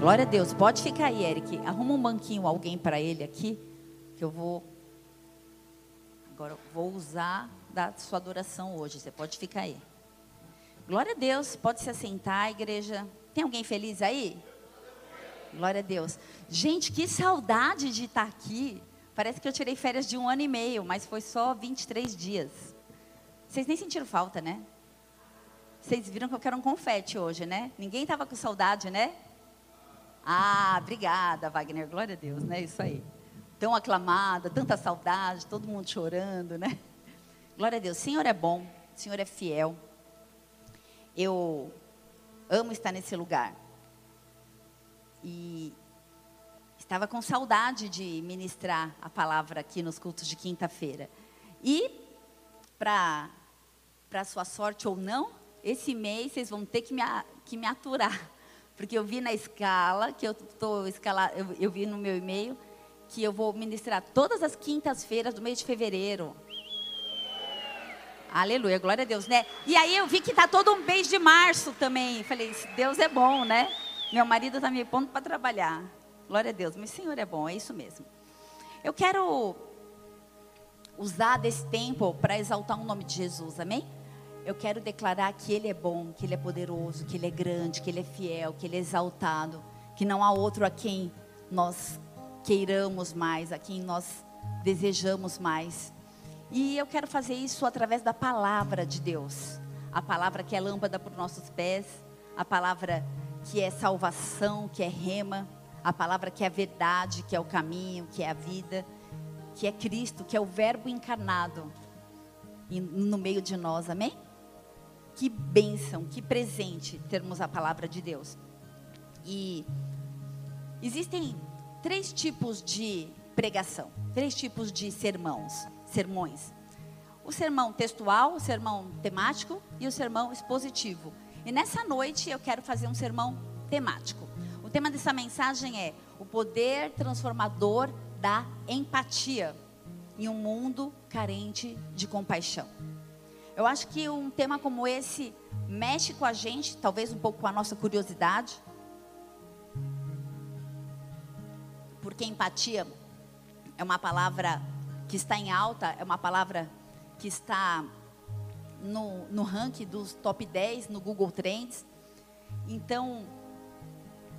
Glória a Deus. Pode ficar aí, Eric. Arruma um banquinho, alguém para ele aqui, que eu vou. Agora eu vou usar da sua adoração hoje. Você pode ficar aí. Glória a Deus. Pode se assentar, igreja. Tem alguém feliz aí? Glória a Deus. Gente, que saudade de estar aqui. Parece que eu tirei férias de um ano e meio, mas foi só 23 dias. Vocês nem sentiram falta, né? Vocês viram que eu quero um confete hoje, né? Ninguém estava com saudade, né? Ah, obrigada, Wagner. Glória a Deus, né? Isso aí. Tão aclamada, tanta saudade, todo mundo chorando, né? Glória a Deus. O Senhor é bom, o Senhor é fiel. Eu amo estar nesse lugar. E estava com saudade de ministrar a palavra aqui nos cultos de quinta-feira. E, para sua sorte ou não, esse mês vocês vão ter que me, que me aturar. Porque eu vi na escala, que eu estou escalando, eu, eu vi no meu e-mail, que eu vou ministrar todas as quintas-feiras do mês de fevereiro. Aleluia, glória a Deus, né? E aí eu vi que está todo um mês de março também. Falei, Deus é bom, né? Meu marido está me pondo para trabalhar. Glória a Deus, o Senhor é bom, é isso mesmo. Eu quero usar desse tempo para exaltar o nome de Jesus, amém? Eu quero declarar que Ele é bom, que Ele é poderoso, que Ele é grande, que Ele é fiel, que Ele é exaltado, que não há outro a quem nós queiramos mais, a quem nós desejamos mais. E eu quero fazer isso através da palavra de Deus. A palavra que é lâmpada para os nossos pés, a palavra que é salvação, que é rema, a palavra que é verdade, que é o caminho, que é a vida, que é Cristo, que é o Verbo encarnado no meio de nós, amém? Que bênção, que presente termos a palavra de Deus. E existem três tipos de pregação, três tipos de sermãos sermões. O sermão textual, o sermão temático e o sermão expositivo. E nessa noite eu quero fazer um sermão temático. O tema dessa mensagem é o poder transformador da empatia em um mundo carente de compaixão. Eu acho que um tema como esse mexe com a gente, talvez um pouco com a nossa curiosidade. Porque empatia é uma palavra que está em alta, é uma palavra que está no, no ranking dos top 10 no Google Trends. Então,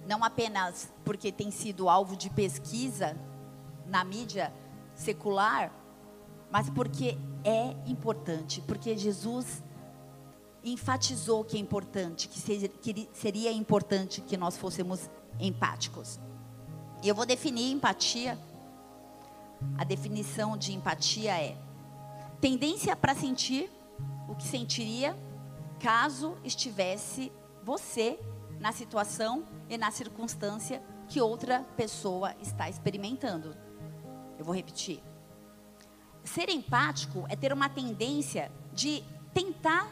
não apenas porque tem sido alvo de pesquisa na mídia secular, mas porque é importante, porque Jesus enfatizou que é importante, que seria, importante que nós fôssemos empáticos. E eu vou definir empatia a definição de empatia é tendência para sentir o que sentiria caso estivesse você na situação e na circunstância que outra pessoa está experimentando. Eu vou repetir. Ser empático é ter uma tendência de tentar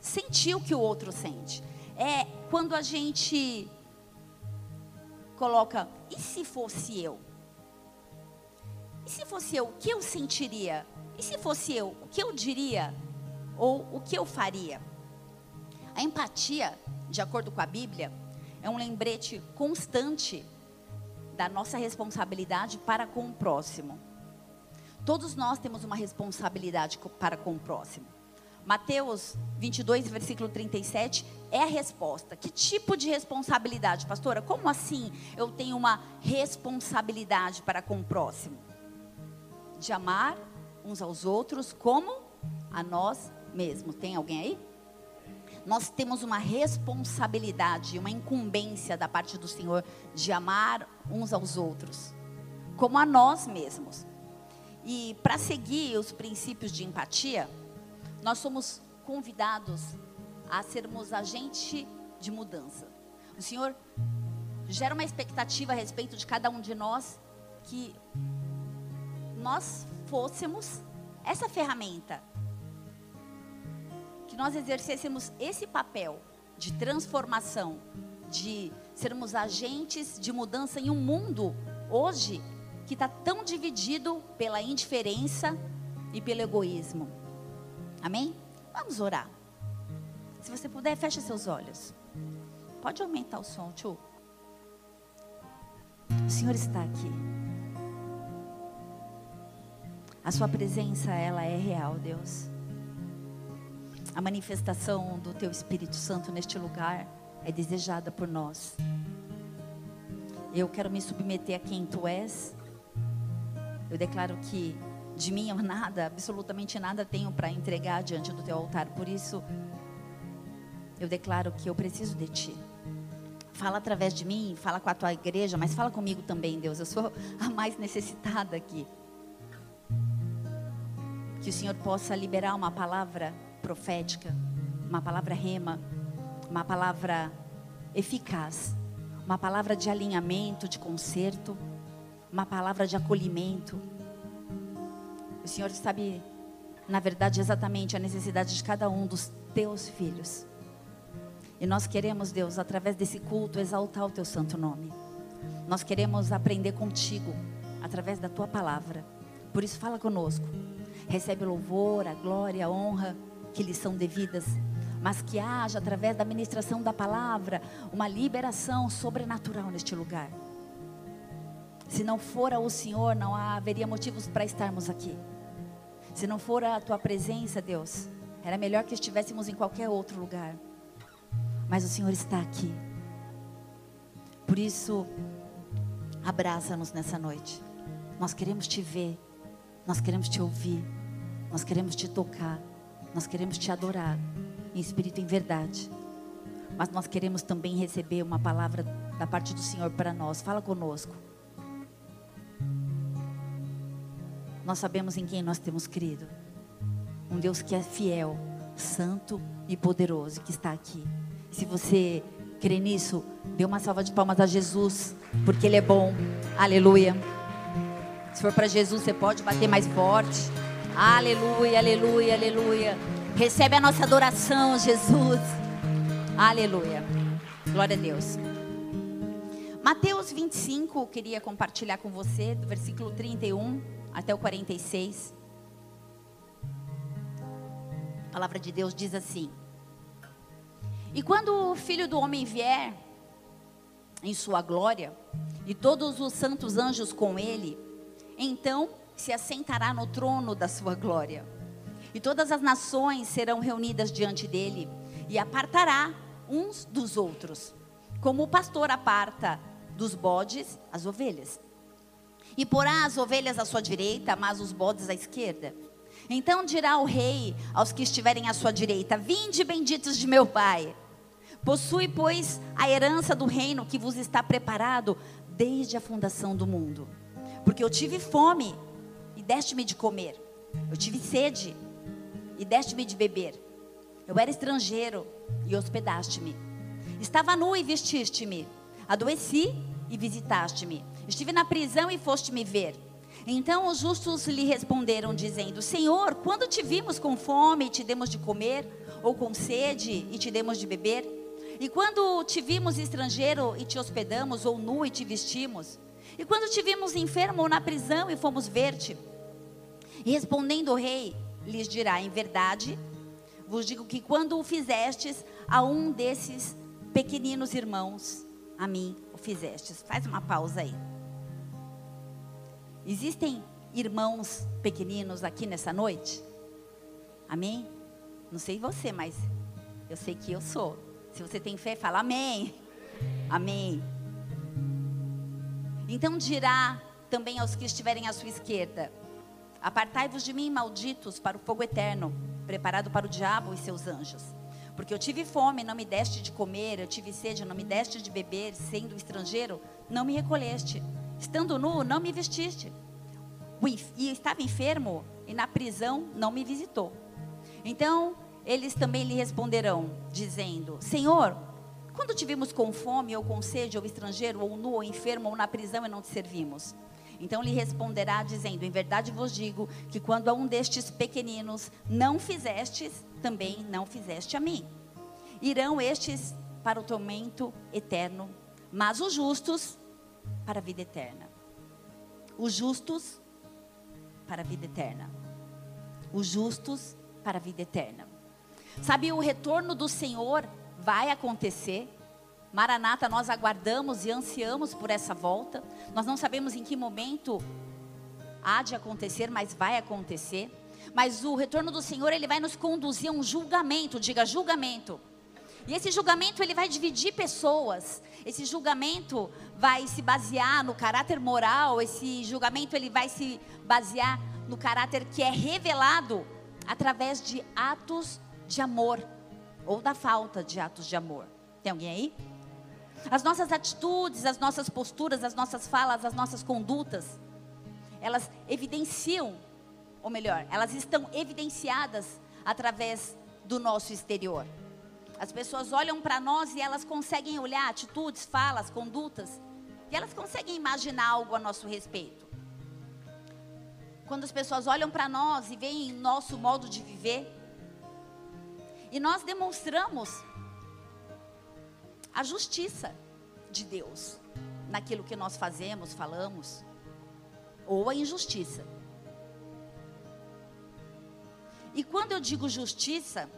sentir o que o outro sente. É quando a gente coloca, e se fosse eu? E se fosse eu, o que eu sentiria? E se fosse eu, o que eu diria? Ou o que eu faria? A empatia, de acordo com a Bíblia, é um lembrete constante da nossa responsabilidade para com o próximo. Todos nós temos uma responsabilidade para com o próximo. Mateus 22, versículo 37 é a resposta. Que tipo de responsabilidade, pastora? Como assim eu tenho uma responsabilidade para com o próximo? de amar uns aos outros como a nós mesmos. Tem alguém aí? Nós temos uma responsabilidade, uma incumbência da parte do Senhor de amar uns aos outros, como a nós mesmos. E para seguir os princípios de empatia, nós somos convidados a sermos agente de mudança. O Senhor gera uma expectativa a respeito de cada um de nós que nós fôssemos essa ferramenta, que nós exercêssemos esse papel de transformação, de sermos agentes de mudança em um mundo hoje que está tão dividido pela indiferença e pelo egoísmo. Amém? Vamos orar. Se você puder, feche seus olhos. Pode aumentar o som, tio. O Senhor está aqui. A sua presença, ela é real, Deus. A manifestação do teu Espírito Santo neste lugar é desejada por nós. Eu quero me submeter a quem tu és. Eu declaro que de mim eu nada, absolutamente nada tenho para entregar diante do teu altar. Por isso, eu declaro que eu preciso de ti. Fala através de mim, fala com a tua igreja, mas fala comigo também, Deus. Eu sou a mais necessitada aqui. Que o Senhor possa liberar uma palavra profética, uma palavra rema, uma palavra eficaz, uma palavra de alinhamento, de conserto, uma palavra de acolhimento. O Senhor sabe, na verdade, exatamente a necessidade de cada um dos teus filhos. E nós queremos, Deus, através desse culto, exaltar o teu santo nome. Nós queremos aprender contigo, através da tua palavra. Por isso, fala conosco recebe louvor, a glória, a honra que lhes são devidas, mas que haja através da ministração da palavra uma liberação sobrenatural neste lugar. Se não fora o Senhor, não haveria motivos para estarmos aqui. Se não for a tua presença, Deus, era melhor que estivéssemos em qualquer outro lugar. Mas o Senhor está aqui. Por isso, abraça-nos nessa noite. Nós queremos te ver, nós queremos te ouvir. Nós queremos te tocar, nós queremos te adorar, em espírito e em verdade. Mas nós queremos também receber uma palavra da parte do Senhor para nós. Fala conosco. Nós sabemos em quem nós temos crido. Um Deus que é fiel, santo e poderoso, que está aqui. Se você crê nisso, dê uma salva de palmas a Jesus, porque Ele é bom. Aleluia. Se for para Jesus, você pode bater mais forte. Aleluia, aleluia, aleluia. Recebe a nossa adoração, Jesus. Aleluia. Glória a Deus. Mateus 25, eu queria compartilhar com você, do versículo 31 até o 46. A palavra de Deus diz assim: E quando o filho do homem vier em sua glória, e todos os santos anjos com ele, então se assentará no trono da sua glória. E todas as nações serão reunidas diante dele e apartará uns dos outros, como o pastor aparta dos bodes as ovelhas. E porá as ovelhas à sua direita, mas os bodes à esquerda. Então dirá o rei aos que estiverem à sua direita: Vinde, benditos de meu pai. Possui, pois, a herança do reino que vos está preparado desde a fundação do mundo. Porque eu tive fome deste-me de comer. Eu tive sede e deste-me de beber. Eu era estrangeiro e hospedaste-me. Estava nu e vestiste-me. Adoeci e visitaste-me. Estive na prisão e foste me ver. Então os justos lhe responderam, dizendo: Senhor, quando te vimos com fome e te demos de comer, ou com sede e te demos de beber? E quando te vimos estrangeiro e te hospedamos, ou nu e te vestimos? E quando te vimos enfermo ou na prisão e fomos ver-te? E respondendo o rei, lhes dirá: Em verdade, vos digo que quando o fizestes a um desses pequeninos irmãos, a mim o fizestes. Faz uma pausa aí. Existem irmãos pequeninos aqui nessa noite? Amém? Não sei você, mas eu sei que eu sou. Se você tem fé, fala amém. Amém. Então dirá também aos que estiverem à sua esquerda: Apartai-vos de mim, malditos, para o fogo eterno, preparado para o diabo e seus anjos. Porque eu tive fome, não me deste de comer, eu tive sede, não me deste de beber, sendo estrangeiro, não me recolheste. Estando nu, não me vestiste. E estava enfermo, e na prisão não me visitou. Então eles também lhe responderão, dizendo: Senhor, quando te vimos com fome, ou com sede, ou estrangeiro, ou nu, ou enfermo, ou na prisão e não te servimos? Então lhe responderá, dizendo: Em verdade vos digo que quando a um destes pequeninos não fizestes, também não fizeste a mim. Irão estes para o tormento eterno, mas os justos para a vida eterna. Os justos para a vida eterna. Os justos para a vida eterna. Sabe, o retorno do Senhor vai acontecer, Maranata, nós aguardamos e ansiamos por essa volta. Nós não sabemos em que momento há de acontecer, mas vai acontecer. Mas o retorno do Senhor, ele vai nos conduzir a um julgamento, diga julgamento. E esse julgamento ele vai dividir pessoas. Esse julgamento vai se basear no caráter moral, esse julgamento ele vai se basear no caráter que é revelado através de atos de amor ou da falta de atos de amor. Tem alguém aí? As nossas atitudes, as nossas posturas, as nossas falas, as nossas condutas, elas evidenciam, ou melhor, elas estão evidenciadas através do nosso exterior. As pessoas olham para nós e elas conseguem olhar atitudes, falas, condutas, e elas conseguem imaginar algo a nosso respeito. Quando as pessoas olham para nós e veem nosso modo de viver, e nós demonstramos a justiça de Deus naquilo que nós fazemos, falamos, ou a injustiça. E quando eu digo justiça,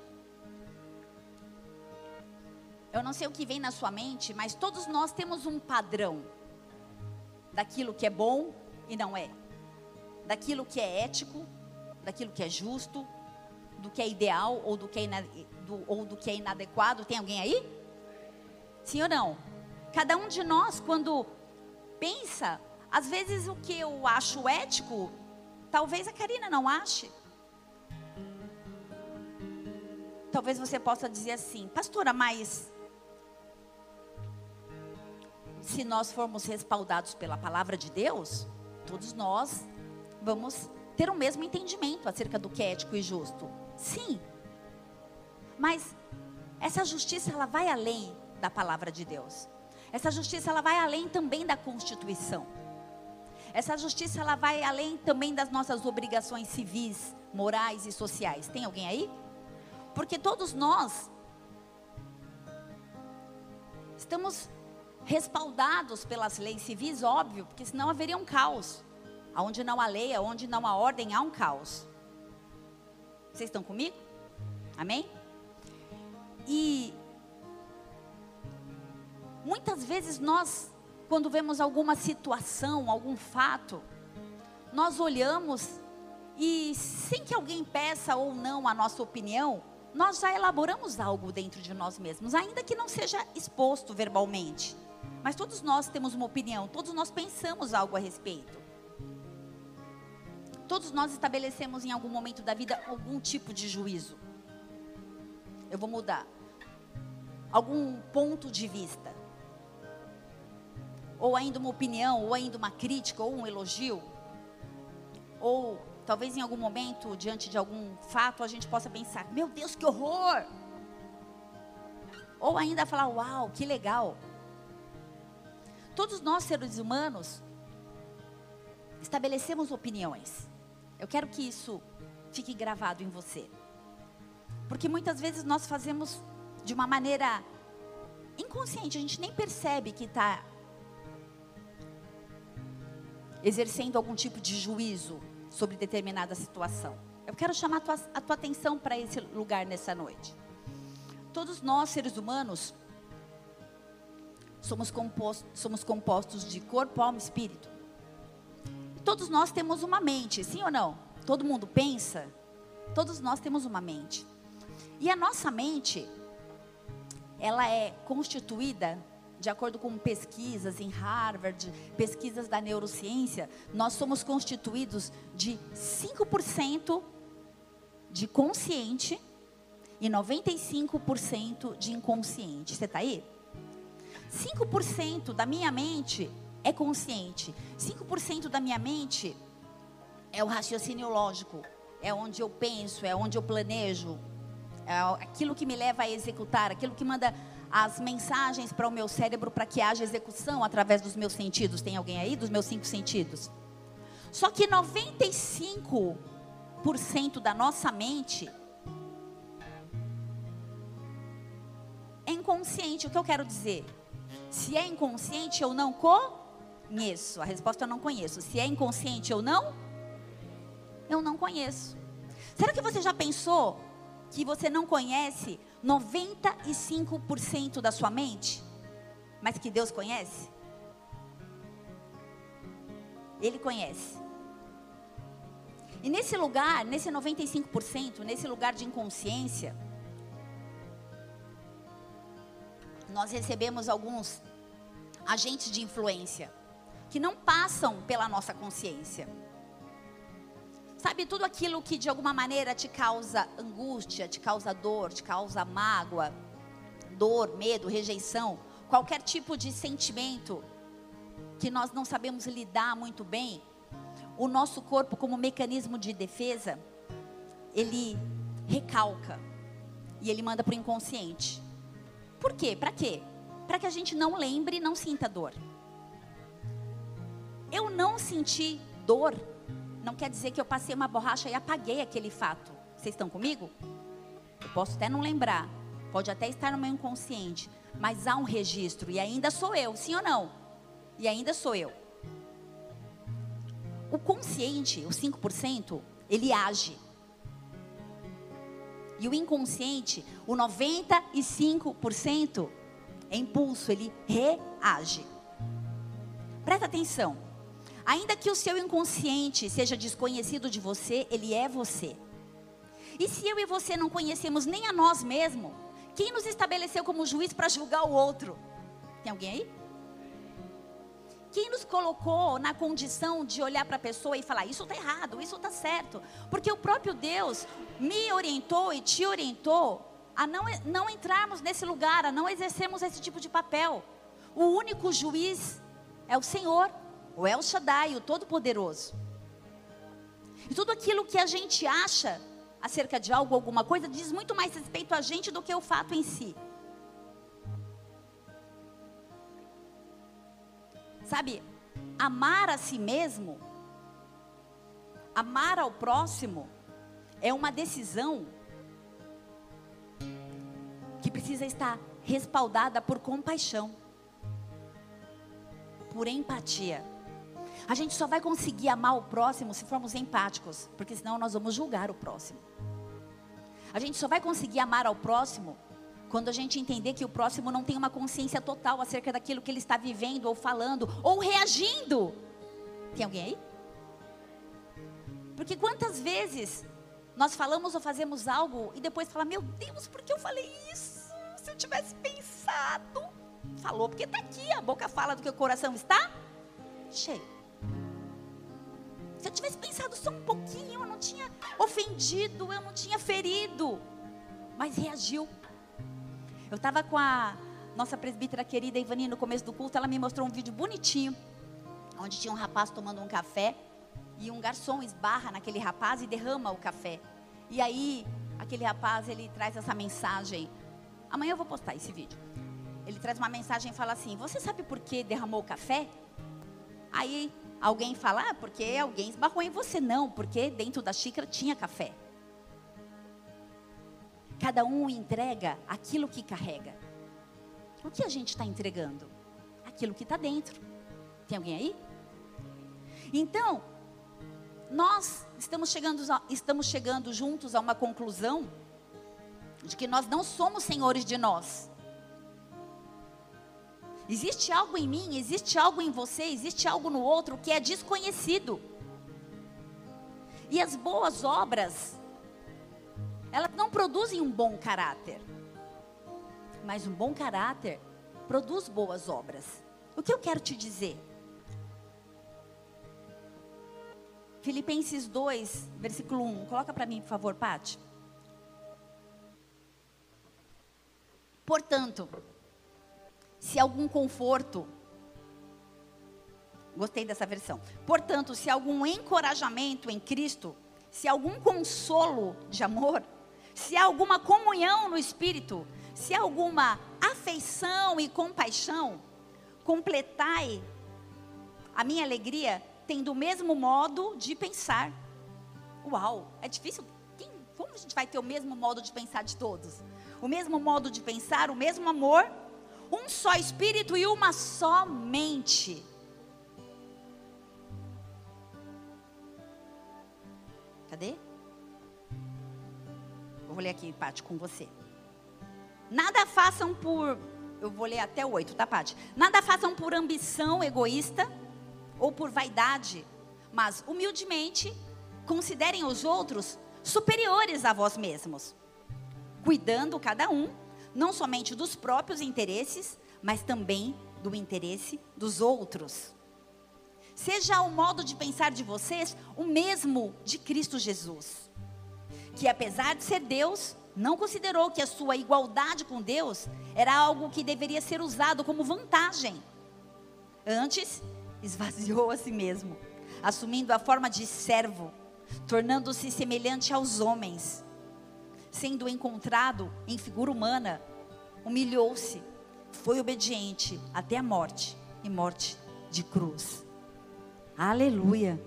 eu não sei o que vem na sua mente, mas todos nós temos um padrão daquilo que é bom e não é, daquilo que é ético, daquilo que é justo, do que é ideal ou do que é, do, ou do que é inadequado. Tem alguém aí? Sim ou não? Cada um de nós, quando pensa, às vezes o que eu acho ético, talvez a Karina não ache. Talvez você possa dizer assim, pastora, mas se nós formos respaldados pela palavra de Deus, todos nós vamos ter o mesmo entendimento acerca do que é ético e justo. Sim. Mas essa justiça ela vai além da palavra de Deus. Essa justiça ela vai além também da Constituição. Essa justiça ela vai além também das nossas obrigações civis, morais e sociais. Tem alguém aí? Porque todos nós estamos respaldados pelas leis civis, óbvio, porque senão haveria um caos. Onde não há lei, onde não há ordem, há um caos. Vocês estão comigo? Amém? E muitas vezes nós, quando vemos alguma situação, algum fato, nós olhamos e sem que alguém peça ou não a nossa opinião, nós já elaboramos algo dentro de nós mesmos, ainda que não seja exposto verbalmente. Mas todos nós temos uma opinião, todos nós pensamos algo a respeito. Todos nós estabelecemos em algum momento da vida algum tipo de juízo. Eu vou mudar. Algum ponto de vista. Ou ainda uma opinião, ou ainda uma crítica, ou um elogio. Ou talvez em algum momento, diante de algum fato, a gente possa pensar: meu Deus, que horror! Ou ainda falar: uau, que legal. Todos nós, seres humanos, estabelecemos opiniões. Eu quero que isso fique gravado em você. Porque muitas vezes nós fazemos de uma maneira inconsciente, a gente nem percebe que está exercendo algum tipo de juízo sobre determinada situação. Eu quero chamar a tua, a tua atenção para esse lugar nessa noite. Todos nós, seres humanos, somos compostos, somos compostos de corpo, alma e espírito. todos nós temos uma mente, sim ou não? Todo mundo pensa? Todos nós temos uma mente. E a nossa mente, ela é constituída, de acordo com pesquisas em Harvard, pesquisas da neurociência, nós somos constituídos de 5% de consciente e 95% de inconsciente. Você está aí? 5% da minha mente é consciente. 5% da minha mente é o raciocínio lógico. É onde eu penso, é onde eu planejo. É aquilo que me leva a executar, aquilo que manda as mensagens para o meu cérebro para que haja execução através dos meus sentidos. Tem alguém aí? Dos meus cinco sentidos. Só que 95% da nossa mente é inconsciente. O que eu quero dizer? Se é inconsciente, eu não conheço. A resposta eu não conheço. Se é inconsciente, eu não? Eu não conheço. Será que você já pensou que você não conhece 95% da sua mente? mas que Deus conhece? Ele conhece. E nesse lugar, nesse 95%, nesse lugar de inconsciência, nós recebemos alguns agentes de influência que não passam pela nossa consciência. Sabe, tudo aquilo que de alguma maneira te causa angústia, te causa dor, te causa mágoa, dor, medo, rejeição, qualquer tipo de sentimento que nós não sabemos lidar muito bem, o nosso corpo, como mecanismo de defesa, ele recalca e ele manda para o inconsciente. Por quê? Para quê? Para que a gente não lembre e não sinta dor. Eu não senti dor, não quer dizer que eu passei uma borracha e apaguei aquele fato. Vocês estão comigo? Eu posso até não lembrar, pode até estar no meu inconsciente, mas há um registro e ainda sou eu, sim ou não? E ainda sou eu. O consciente, o 5%, ele age. E o inconsciente, o 95%, é impulso, ele reage. Presta atenção. Ainda que o seu inconsciente seja desconhecido de você, ele é você. E se eu e você não conhecemos nem a nós mesmos, quem nos estabeleceu como juiz para julgar o outro? Tem alguém aí? Quem nos colocou na condição de olhar para a pessoa e falar, isso está errado, isso está certo? Porque o próprio Deus me orientou e te orientou a não, não entrarmos nesse lugar, a não exercermos esse tipo de papel. O único juiz é o Senhor, o El Shaddai, o Todo-Poderoso. E tudo aquilo que a gente acha acerca de algo, alguma coisa, diz muito mais respeito a gente do que o fato em si. Sabe, amar a si mesmo, amar ao próximo, é uma decisão que precisa estar respaldada por compaixão, por empatia. A gente só vai conseguir amar o próximo se formos empáticos, porque senão nós vamos julgar o próximo. A gente só vai conseguir amar ao próximo quando a gente entender que o próximo não tem uma consciência total acerca daquilo que ele está vivendo, ou falando, ou reagindo. Tem alguém aí? Porque quantas vezes nós falamos ou fazemos algo e depois fala, meu Deus, por que eu falei isso? Se eu tivesse pensado. Falou, porque está aqui, a boca fala do que o coração está cheio. Se eu tivesse pensado só um pouquinho, eu não tinha ofendido, eu não tinha ferido, mas reagiu. Eu estava com a nossa presbítera querida Ivani no começo do culto, ela me mostrou um vídeo bonitinho, onde tinha um rapaz tomando um café e um garçom esbarra naquele rapaz e derrama o café. E aí, aquele rapaz, ele traz essa mensagem. Amanhã eu vou postar esse vídeo. Ele traz uma mensagem e fala assim: Você sabe por que derramou o café? Aí alguém fala: ah, porque alguém esbarrou em você. Não, porque dentro da xícara tinha café. Cada um entrega aquilo que carrega. O que a gente está entregando? Aquilo que está dentro. Tem alguém aí? Então, nós estamos chegando, estamos chegando juntos a uma conclusão de que nós não somos senhores de nós. Existe algo em mim, existe algo em você, existe algo no outro que é desconhecido. E as boas obras elas não produzem um bom caráter. Mas um bom caráter produz boas obras. O que eu quero te dizer? Filipenses 2, versículo 1. Coloca para mim, por favor, Pati. Portanto, se algum conforto, gostei dessa versão. Portanto, se algum encorajamento em Cristo, se algum consolo de amor, se alguma comunhão no espírito, se alguma afeição e compaixão, completai a minha alegria tendo o mesmo modo de pensar. Uau, é difícil. Quem, como a gente vai ter o mesmo modo de pensar de todos? O mesmo modo de pensar, o mesmo amor, um só espírito e uma só mente. Cadê? vou ler aqui, Paty, com você. Nada façam por eu vou ler até o 8, tá, Paty? Nada façam por ambição egoísta ou por vaidade, mas humildemente considerem os outros superiores a vós mesmos, cuidando cada um não somente dos próprios interesses, mas também do interesse dos outros. Seja o modo de pensar de vocês o mesmo de Cristo Jesus, que apesar de ser Deus, não considerou que a sua igualdade com Deus era algo que deveria ser usado como vantagem. Antes, esvaziou a si mesmo, assumindo a forma de servo, tornando-se semelhante aos homens. Sendo encontrado em figura humana, humilhou-se, foi obediente até a morte e morte de cruz. Aleluia.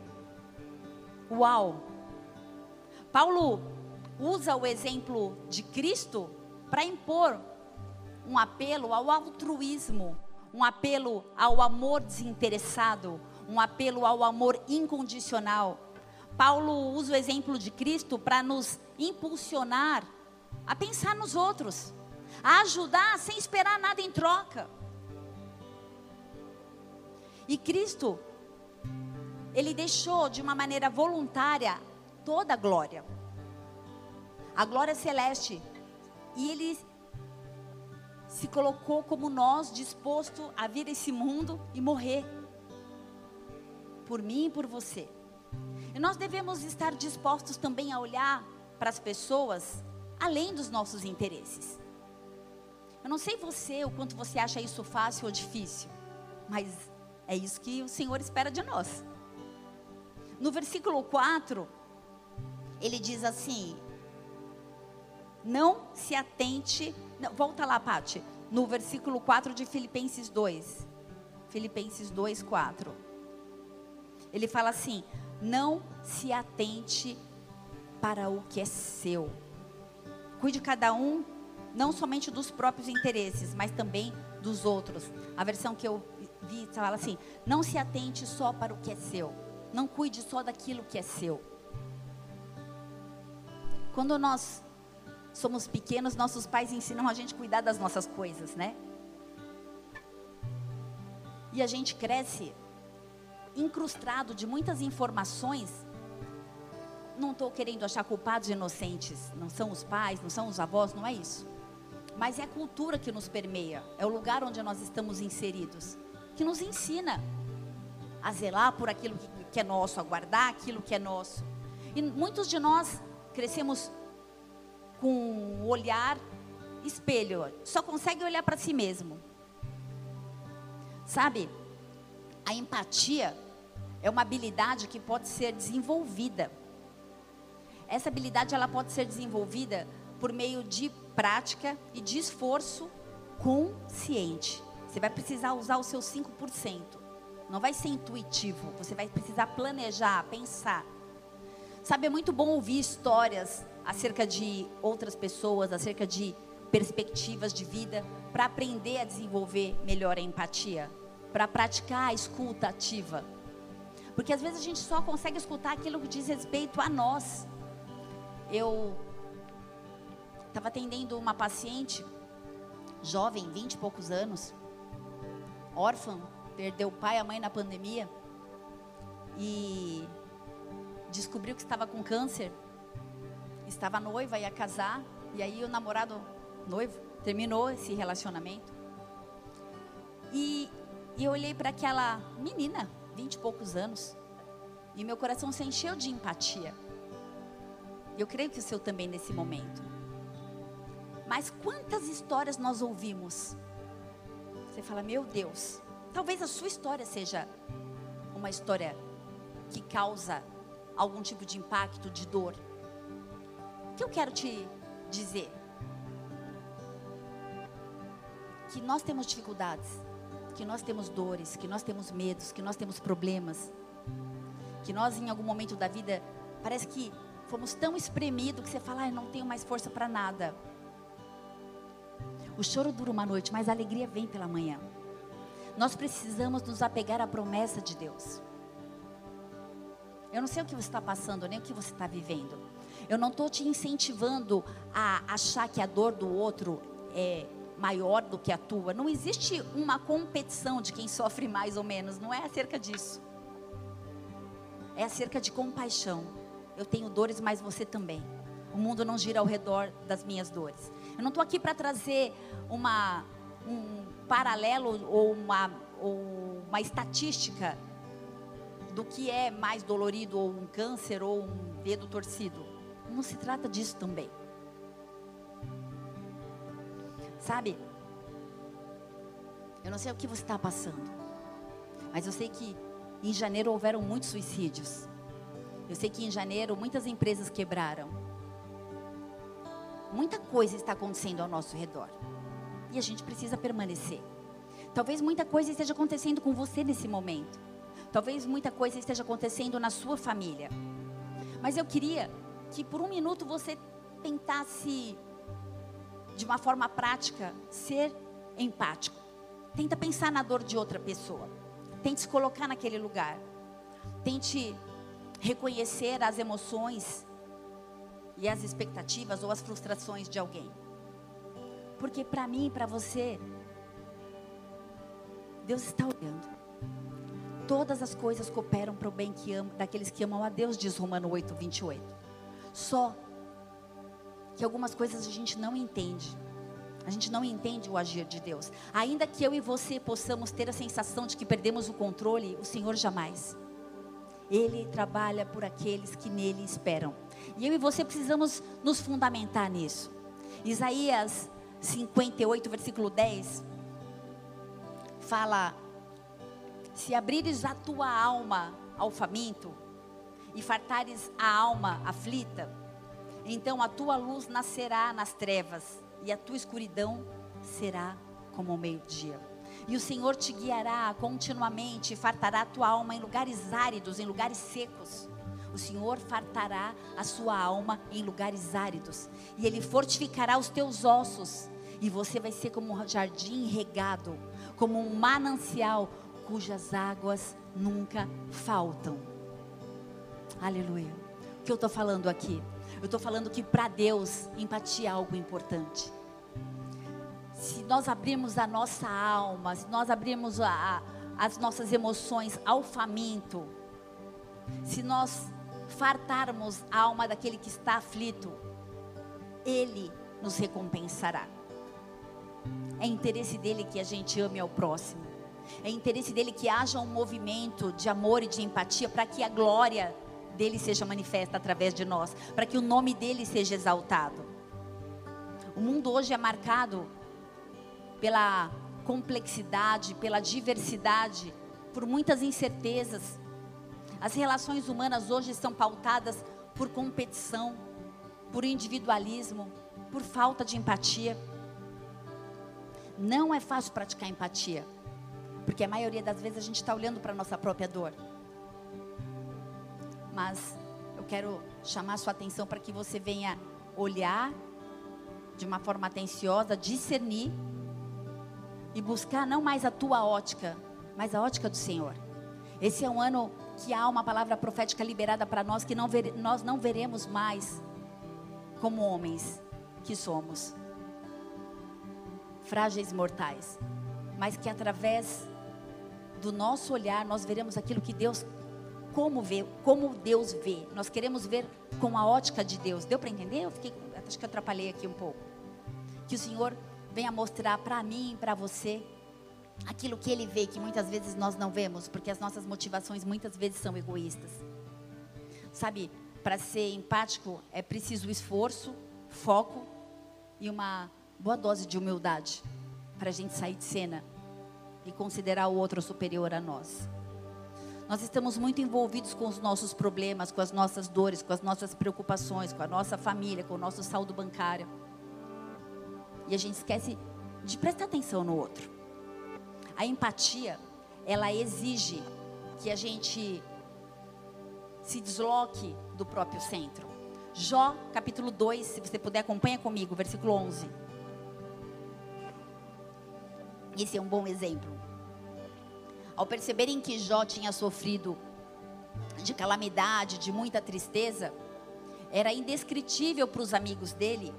Uau! Paulo usa o exemplo de Cristo para impor um apelo ao altruísmo, um apelo ao amor desinteressado, um apelo ao amor incondicional. Paulo usa o exemplo de Cristo para nos impulsionar a pensar nos outros, a ajudar sem esperar nada em troca. E Cristo, ele deixou de uma maneira voluntária toda a glória, a glória celeste, e ele se colocou como nós, disposto a vir a esse mundo e morrer por mim e por você. E nós devemos estar dispostos também a olhar para as pessoas além dos nossos interesses. Eu não sei você, o quanto você acha isso fácil ou difícil, mas é isso que o Senhor espera de nós. No versículo 4, ele diz assim: Não se atente. Não, volta lá, Pati. No versículo 4 de Filipenses 2. Filipenses 2, 4. Ele fala assim: não se atente para o que é seu. Cuide cada um, não somente dos próprios interesses, mas também dos outros. A versão que eu vi fala assim: não se atente só para o que é seu. Não cuide só daquilo que é seu. Quando nós somos pequenos, nossos pais ensinam a gente a cuidar das nossas coisas, né? E a gente cresce incrustado de muitas informações. Não estou querendo achar culpados inocentes. Não são os pais, não são os avós, não é isso. Mas é a cultura que nos permeia, é o lugar onde nós estamos inseridos, que nos ensina a zelar por aquilo que é nosso, a guardar aquilo que é nosso. E muitos de nós crescemos com um olhar espelho, só consegue olhar para si mesmo. Sabe? A empatia é uma habilidade que pode ser desenvolvida. Essa habilidade ela pode ser desenvolvida por meio de prática e de esforço consciente. Você vai precisar usar os seus 5%. Não vai ser intuitivo, você vai precisar planejar, pensar. Sabe, é muito bom ouvir histórias acerca de outras pessoas, acerca de perspectivas de vida, para aprender a desenvolver melhor a empatia para praticar a escuta ativa. Porque às vezes a gente só consegue escutar aquilo que diz respeito a nós. Eu estava atendendo uma paciente, jovem, vinte e poucos anos, órfã, perdeu o pai e a mãe na pandemia e descobriu que estava com câncer. Estava noiva, ia casar, e aí o namorado noivo terminou esse relacionamento. E e eu olhei para aquela menina, vinte e poucos anos, e meu coração se encheu de empatia. Eu creio que o seu também nesse momento. Mas quantas histórias nós ouvimos? Você fala, meu Deus, talvez a sua história seja uma história que causa algum tipo de impacto, de dor. O que eu quero te dizer? Que nós temos dificuldades que nós temos dores, que nós temos medos, que nós temos problemas, que nós em algum momento da vida parece que fomos tão espremidos que você fala, ah, não tenho mais força para nada. O choro dura uma noite, mas a alegria vem pela manhã. Nós precisamos nos apegar à promessa de Deus. Eu não sei o que você está passando, nem o que você está vivendo. Eu não estou te incentivando a achar que a dor do outro é maior do que a tua. Não existe uma competição de quem sofre mais ou menos. Não é acerca disso. É acerca de compaixão. Eu tenho dores, mas você também. O mundo não gira ao redor das minhas dores. Eu não estou aqui para trazer uma, um paralelo ou uma, ou uma estatística do que é mais dolorido, ou um câncer, ou um dedo torcido. Não se trata disso também. Sabe? Eu não sei o que você está passando, mas eu sei que em janeiro houveram muitos suicídios. Eu sei que em janeiro muitas empresas quebraram. Muita coisa está acontecendo ao nosso redor. E a gente precisa permanecer. Talvez muita coisa esteja acontecendo com você nesse momento. Talvez muita coisa esteja acontecendo na sua família. Mas eu queria que por um minuto você tentasse, de uma forma prática, ser empático. Tenta pensar na dor de outra pessoa. Tente se colocar naquele lugar. Tente reconhecer as emoções e as expectativas ou as frustrações de alguém. Porque para mim e para você, Deus está olhando. Todas as coisas cooperam para o bem que daqueles que amam a Deus, diz Romano 8, 28. Só que algumas coisas a gente não entende. A gente não entende o agir de Deus. Ainda que eu e você possamos ter a sensação de que perdemos o controle, o Senhor jamais. Ele trabalha por aqueles que nele esperam. E eu e você precisamos nos fundamentar nisso. Isaías 58, versículo 10, fala: Se abrires a tua alma ao faminto, e fartares a alma aflita, então a tua luz nascerá nas trevas, e a tua escuridão será como o meio-dia. E o Senhor te guiará continuamente, e fartará a tua alma em lugares áridos, em lugares secos. O Senhor fartará a sua alma em lugares áridos, e Ele fortificará os teus ossos, e você vai ser como um jardim regado, como um manancial cujas águas nunca faltam. Aleluia. O que eu estou falando aqui? Eu estou falando que para Deus empatia é algo importante. Se nós abrirmos a nossa alma, se nós abrirmos a, a, as nossas emoções ao faminto, se nós fartarmos a alma daquele que está aflito, Ele nos recompensará. É interesse dele que a gente ame ao próximo. É interesse dele que haja um movimento de amor e de empatia para que a glória dele seja manifesta através de nós, para que o nome dele seja exaltado. O mundo hoje é marcado pela complexidade, pela diversidade, por muitas incertezas. As relações humanas hoje estão pautadas por competição, por individualismo, por falta de empatia. Não é fácil praticar empatia, porque a maioria das vezes a gente está olhando para a nossa própria dor. Mas eu quero chamar sua atenção para que você venha olhar de uma forma atenciosa, discernir e buscar não mais a tua ótica, mas a ótica do Senhor. Esse é um ano que há uma palavra profética liberada para nós que não nós não veremos mais como homens que somos frágeis mortais, mas que através do nosso olhar nós veremos aquilo que Deus como vê, como Deus vê. Nós queremos ver com a ótica de Deus. Deu para entender? Eu fiquei, acho que eu atrapalhei aqui um pouco. Que o Senhor venha mostrar para mim para você aquilo que Ele vê que muitas vezes nós não vemos, porque as nossas motivações muitas vezes são egoístas. Sabe, para ser empático é preciso esforço, foco e uma boa dose de humildade para a gente sair de cena e considerar o outro superior a nós. Nós estamos muito envolvidos com os nossos problemas, com as nossas dores, com as nossas preocupações, com a nossa família, com o nosso saldo bancário. E a gente esquece de prestar atenção no outro. A empatia, ela exige que a gente se desloque do próprio centro. Jó, capítulo 2, se você puder, acompanha comigo, versículo 11. Esse é um bom exemplo. Ao perceberem que Jó tinha sofrido de calamidade, de muita tristeza, era indescritível para os amigos dele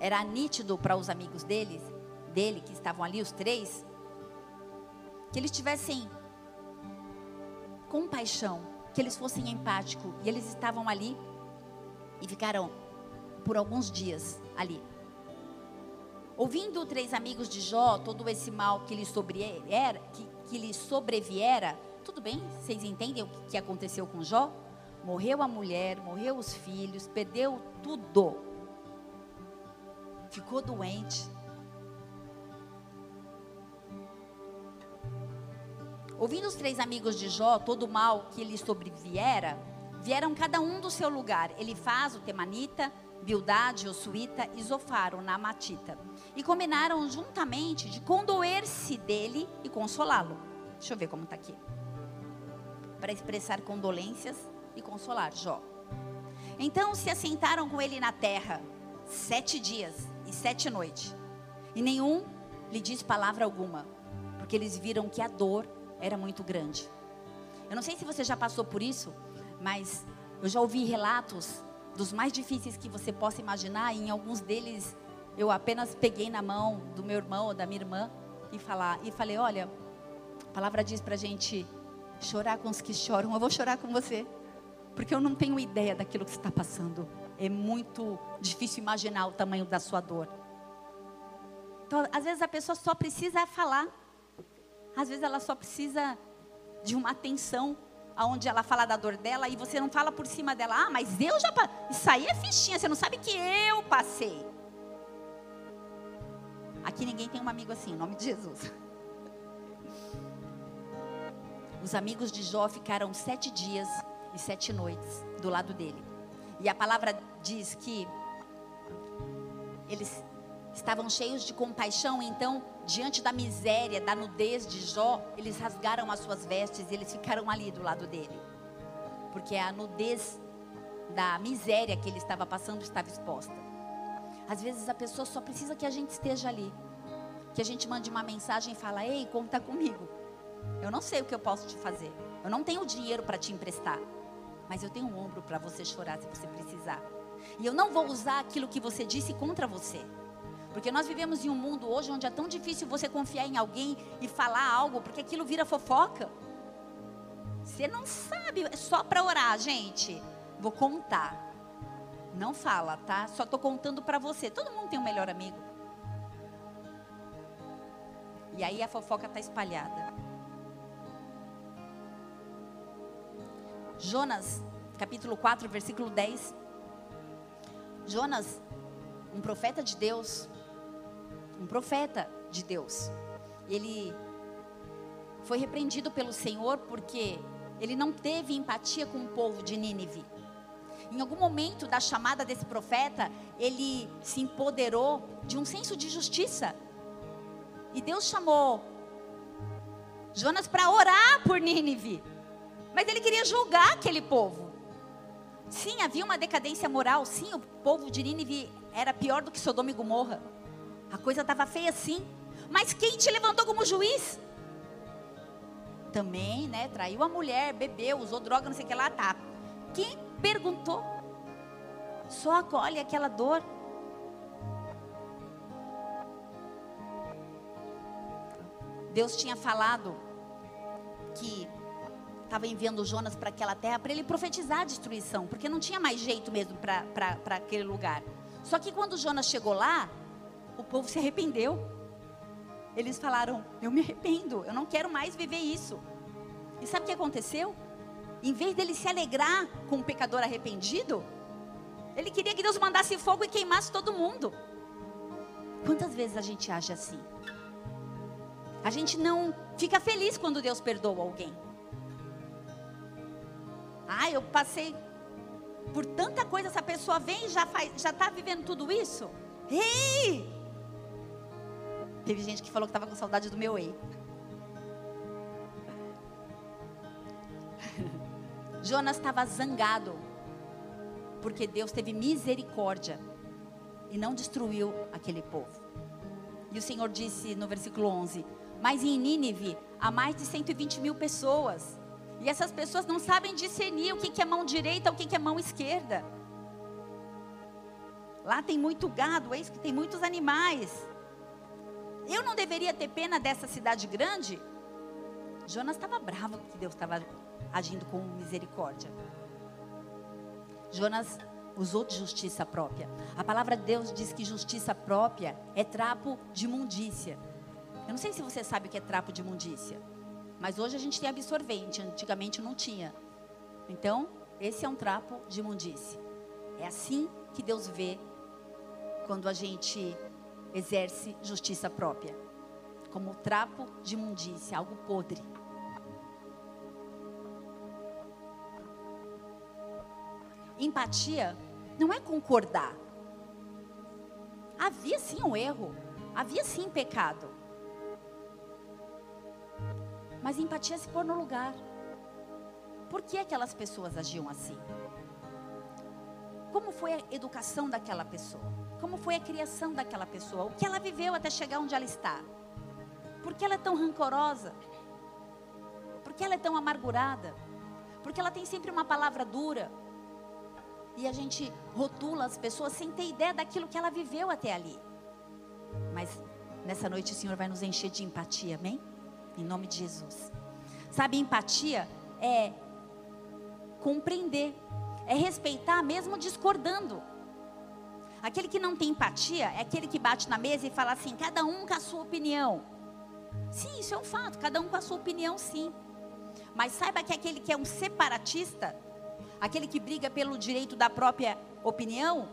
era nítido para os amigos deles, dele, que estavam ali, os três, que eles tivessem compaixão, que eles fossem empáticos. E eles estavam ali e ficaram por alguns dias ali. Ouvindo três amigos de Jó, todo esse mal que lhe, sobreviera, que, que lhe sobreviera, tudo bem? Vocês entendem o que aconteceu com Jó? Morreu a mulher, morreu os filhos, perdeu tudo. Ficou doente. Ouvindo os três amigos de Jó, todo o mal que lhe sobreviera, vieram cada um do seu lugar. Elifaz, o temanita, Bildade, o suíta e Zofar, o namatita. E combinaram juntamente de condoer-se dele e consolá-lo. Deixa eu ver como está aqui. Para expressar condolências e consolar Jó. Então se assentaram com ele na terra sete dias e sete noites. E nenhum lhe disse palavra alguma, porque eles viram que a dor era muito grande. Eu não sei se você já passou por isso, mas eu já ouvi relatos dos mais difíceis que você possa imaginar, e em alguns deles eu apenas peguei na mão do meu irmão ou da minha irmã e falar e falei, olha, a palavra diz para gente chorar com os que choram. Eu vou chorar com você, porque eu não tenho ideia daquilo que você está passando. É muito difícil imaginar o tamanho da sua dor. Então, às vezes a pessoa só precisa falar. Às vezes ela só precisa de uma atenção aonde ela fala da dor dela e você não fala por cima dela. Ah, mas eu já isso aí é fichinha, você não sabe que eu passei. Aqui ninguém tem um amigo assim, em nome de Jesus. Os amigos de Jó ficaram sete dias e sete noites do lado dele. E a palavra diz que eles estavam cheios de compaixão, então, diante da miséria, da nudez de Jó, eles rasgaram as suas vestes e eles ficaram ali do lado dele. Porque a nudez da miséria que ele estava passando estava exposta. Às vezes a pessoa só precisa que a gente esteja ali. Que a gente mande uma mensagem e fala: "Ei, conta comigo. Eu não sei o que eu posso te fazer. Eu não tenho dinheiro para te emprestar, mas eu tenho um ombro para você chorar se você precisar. E eu não vou usar aquilo que você disse contra você. Porque nós vivemos em um mundo hoje onde é tão difícil você confiar em alguém e falar algo, porque aquilo vira fofoca. Você não sabe, é só para orar, gente. Vou contar. Não fala, tá? Só tô contando para você. Todo mundo tem um melhor amigo. E aí a fofoca tá espalhada. Jonas, capítulo 4, versículo 10. Jonas, um profeta de Deus, um profeta de Deus. Ele foi repreendido pelo Senhor porque ele não teve empatia com o povo de Nínive. Em algum momento da chamada desse profeta, ele se empoderou de um senso de justiça. E Deus chamou Jonas para orar por Nínive. Mas ele queria julgar aquele povo. Sim, havia uma decadência moral. Sim, o povo de Nínive era pior do que Sodoma e Gomorra. A coisa estava feia sim. Mas quem te levantou como juiz? Também, né? Traiu a mulher, bebeu, usou droga, não sei o que lá, tá. Quem perguntou? Só acolhe aquela dor. Deus tinha falado que estava enviando Jonas para aquela terra para ele profetizar a destruição, porque não tinha mais jeito mesmo para aquele lugar. Só que quando Jonas chegou lá, o povo se arrependeu. Eles falaram: Eu me arrependo, eu não quero mais viver isso. E sabe o que aconteceu? Em vez dele se alegrar com o pecador arrependido, ele queria que Deus mandasse fogo e queimasse todo mundo. Quantas vezes a gente age assim? A gente não fica feliz quando Deus perdoa alguém. Ah, eu passei por tanta coisa, essa pessoa vem e já está vivendo tudo isso. Ei! Teve gente que falou que estava com saudade do meu ei. Jonas estava zangado, porque Deus teve misericórdia e não destruiu aquele povo. E o Senhor disse no versículo 11: Mas em Nínive há mais de 120 mil pessoas, e essas pessoas não sabem discernir o que é mão direita, o que é mão esquerda. Lá tem muito gado, isso que tem muitos animais. Eu não deveria ter pena dessa cidade grande? Jonas estava bravo que Deus estava agindo com misericórdia. Jonas usou de justiça própria. A palavra de Deus diz que justiça própria é trapo de imundícia. Eu não sei se você sabe o que é trapo de imundícia, mas hoje a gente tem absorvente, antigamente não tinha. Então, esse é um trapo de imundícia. É assim que Deus vê quando a gente exerce justiça própria como trapo de imundícia, algo podre. Empatia não é concordar. Havia sim um erro, havia sim pecado. Mas empatia é se pôr no lugar. Por que aquelas pessoas agiam assim? Como foi a educação daquela pessoa? Como foi a criação daquela pessoa? O que ela viveu até chegar onde ela está? Por que ela é tão rancorosa? Por que ela é tão amargurada? Porque ela tem sempre uma palavra dura. E a gente rotula as pessoas sem ter ideia daquilo que ela viveu até ali. Mas nessa noite o Senhor vai nos encher de empatia, amém? Em nome de Jesus. Sabe, empatia é compreender, é respeitar mesmo discordando. Aquele que não tem empatia é aquele que bate na mesa e fala assim: cada um com a sua opinião. Sim, isso é um fato, cada um com a sua opinião, sim. Mas saiba que aquele que é um separatista, aquele que briga pelo direito da própria opinião,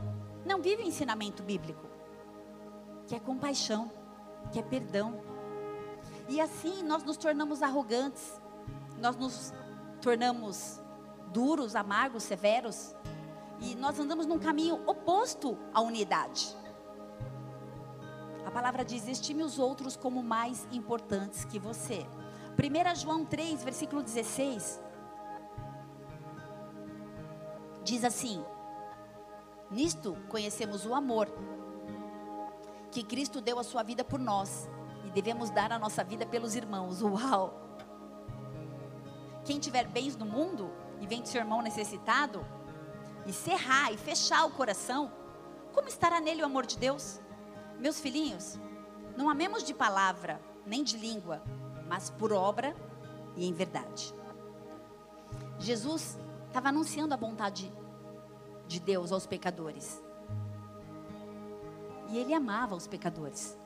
não vive o ensinamento bíblico, que é compaixão, que é perdão. E assim nós nos tornamos arrogantes, nós nos tornamos duros, amargos, severos, e nós andamos num caminho oposto à unidade. A palavra diz: estime os outros como mais importantes que você. 1 João 3, versículo 16, diz assim: Nisto conhecemos o amor, que Cristo deu a sua vida por nós, e devemos dar a nossa vida pelos irmãos. Uau! Quem tiver bens no mundo e vem seu irmão necessitado, e cerrar e fechar o coração, como estará nele o amor de Deus? Meus filhinhos, não amemos de palavra, nem de língua, mas por obra e em verdade. Jesus estava anunciando a vontade de Deus aos pecadores. E ele amava os pecadores.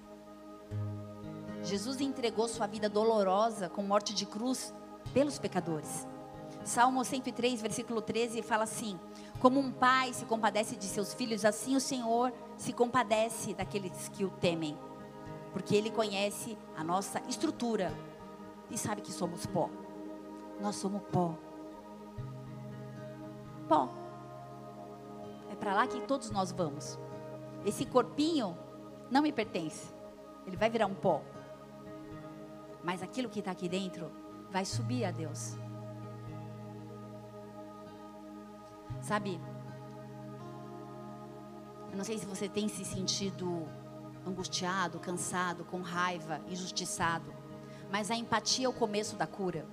Jesus entregou sua vida dolorosa com morte de cruz pelos pecadores. Salmo 103, versículo 13 fala assim: Como um pai se compadece de seus filhos, assim o Senhor se compadece daqueles que o temem, porque ele conhece a nossa estrutura e sabe que somos pó. Nós somos pó. Pó. É para lá que todos nós vamos. Esse corpinho não me pertence. Ele vai virar um pó. Mas aquilo que está aqui dentro vai subir a Deus. Sabe? Eu não sei se você tem se sentido angustiado, cansado, com raiva, injustiçado. Mas a empatia é o começo da cura.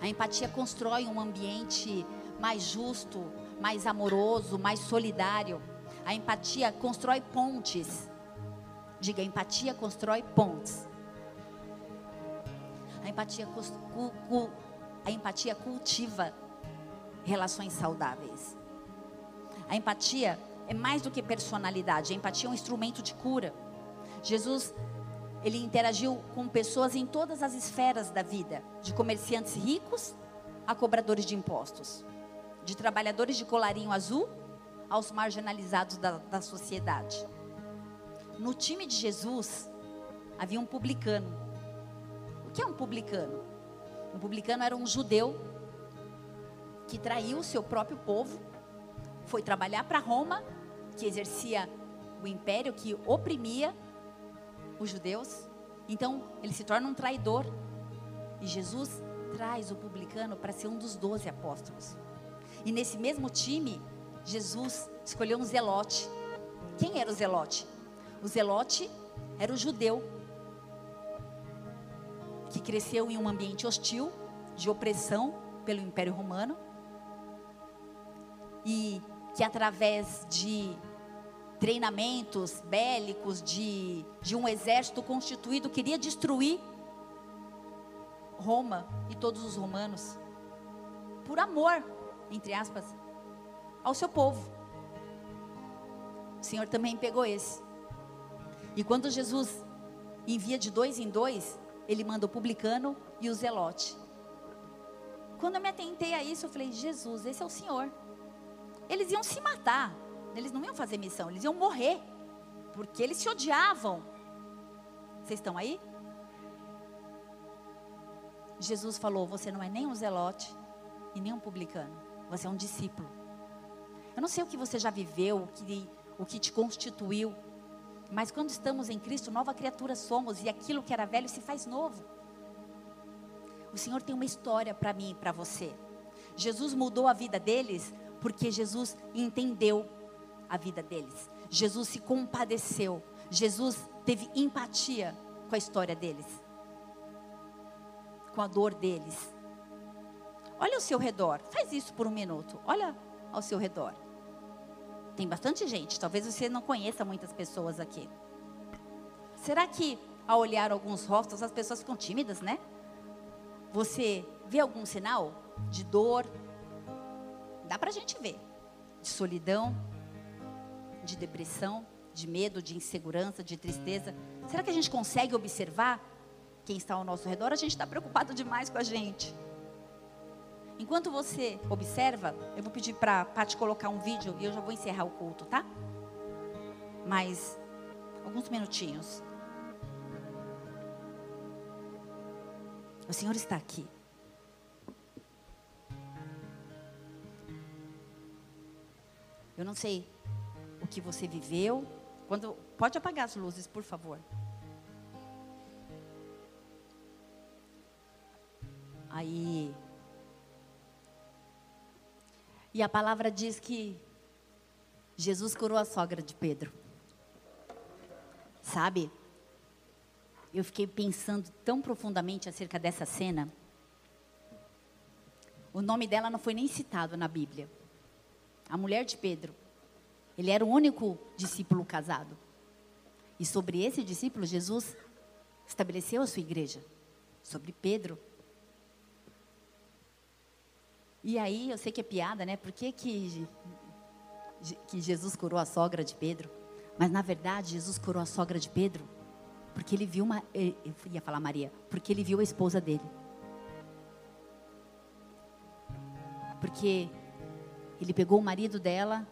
A empatia constrói um ambiente mais justo, mais amoroso, mais solidário. A empatia constrói pontes. Diga, a empatia constrói pontes. A empatia, a empatia cultiva relações saudáveis. A empatia é mais do que personalidade, a empatia é um instrumento de cura. Jesus, ele interagiu com pessoas em todas as esferas da vida, de comerciantes ricos a cobradores de impostos, de trabalhadores de colarinho azul aos marginalizados da, da sociedade. No time de Jesus havia um publicano. O que é um publicano? Um publicano era um judeu que traiu o seu próprio povo, foi trabalhar para Roma, que exercia o império, que oprimia os judeus. Então, ele se torna um traidor. E Jesus traz o publicano para ser um dos doze apóstolos. E nesse mesmo time, Jesus escolheu um zelote. Quem era o zelote? O zelote era o judeu que cresceu em um ambiente hostil, de opressão pelo Império Romano e que através de treinamentos bélicos de, de um exército constituído, queria destruir Roma e todos os romanos, por amor, entre aspas, ao seu povo. O Senhor também pegou esse. E quando Jesus envia de dois em dois, ele manda o publicano e o zelote. Quando eu me atentei a isso, eu falei: Jesus, esse é o Senhor. Eles iam se matar, eles não iam fazer missão, eles iam morrer, porque eles se odiavam. Vocês estão aí? Jesus falou: Você não é nem um zelote e nem um publicano, você é um discípulo. Eu não sei o que você já viveu, o que, o que te constituiu, mas quando estamos em Cristo, nova criatura somos e aquilo que era velho se faz novo. O Senhor tem uma história para mim e para você. Jesus mudou a vida deles porque Jesus entendeu a vida deles. Jesus se compadeceu. Jesus teve empatia com a história deles, com a dor deles. Olha ao seu redor, faz isso por um minuto. Olha ao seu redor. Tem bastante gente, talvez você não conheça muitas pessoas aqui. Será que ao olhar alguns rostos as pessoas ficam tímidas, né? Você vê algum sinal de dor? Dá pra gente ver. De solidão, de depressão, de medo, de insegurança, de tristeza. Será que a gente consegue observar quem está ao nosso redor? A gente está preocupado demais com a gente. Enquanto você observa, eu vou pedir para te colocar um vídeo e eu já vou encerrar o culto, tá? Mais alguns minutinhos. O Senhor está aqui. Eu não sei o que você viveu. Quando pode apagar as luzes, por favor. Aí e a palavra diz que Jesus curou a sogra de Pedro. Sabe? Eu fiquei pensando tão profundamente acerca dessa cena. O nome dela não foi nem citado na Bíblia. A mulher de Pedro. Ele era o único discípulo casado. E sobre esse discípulo, Jesus estabeleceu a sua igreja. Sobre Pedro, e aí, eu sei que é piada, né? Por que, que, que Jesus curou a sogra de Pedro? Mas na verdade, Jesus curou a sogra de Pedro porque ele viu uma. Eu ia falar Maria, porque ele viu a esposa dele. Porque ele pegou o marido dela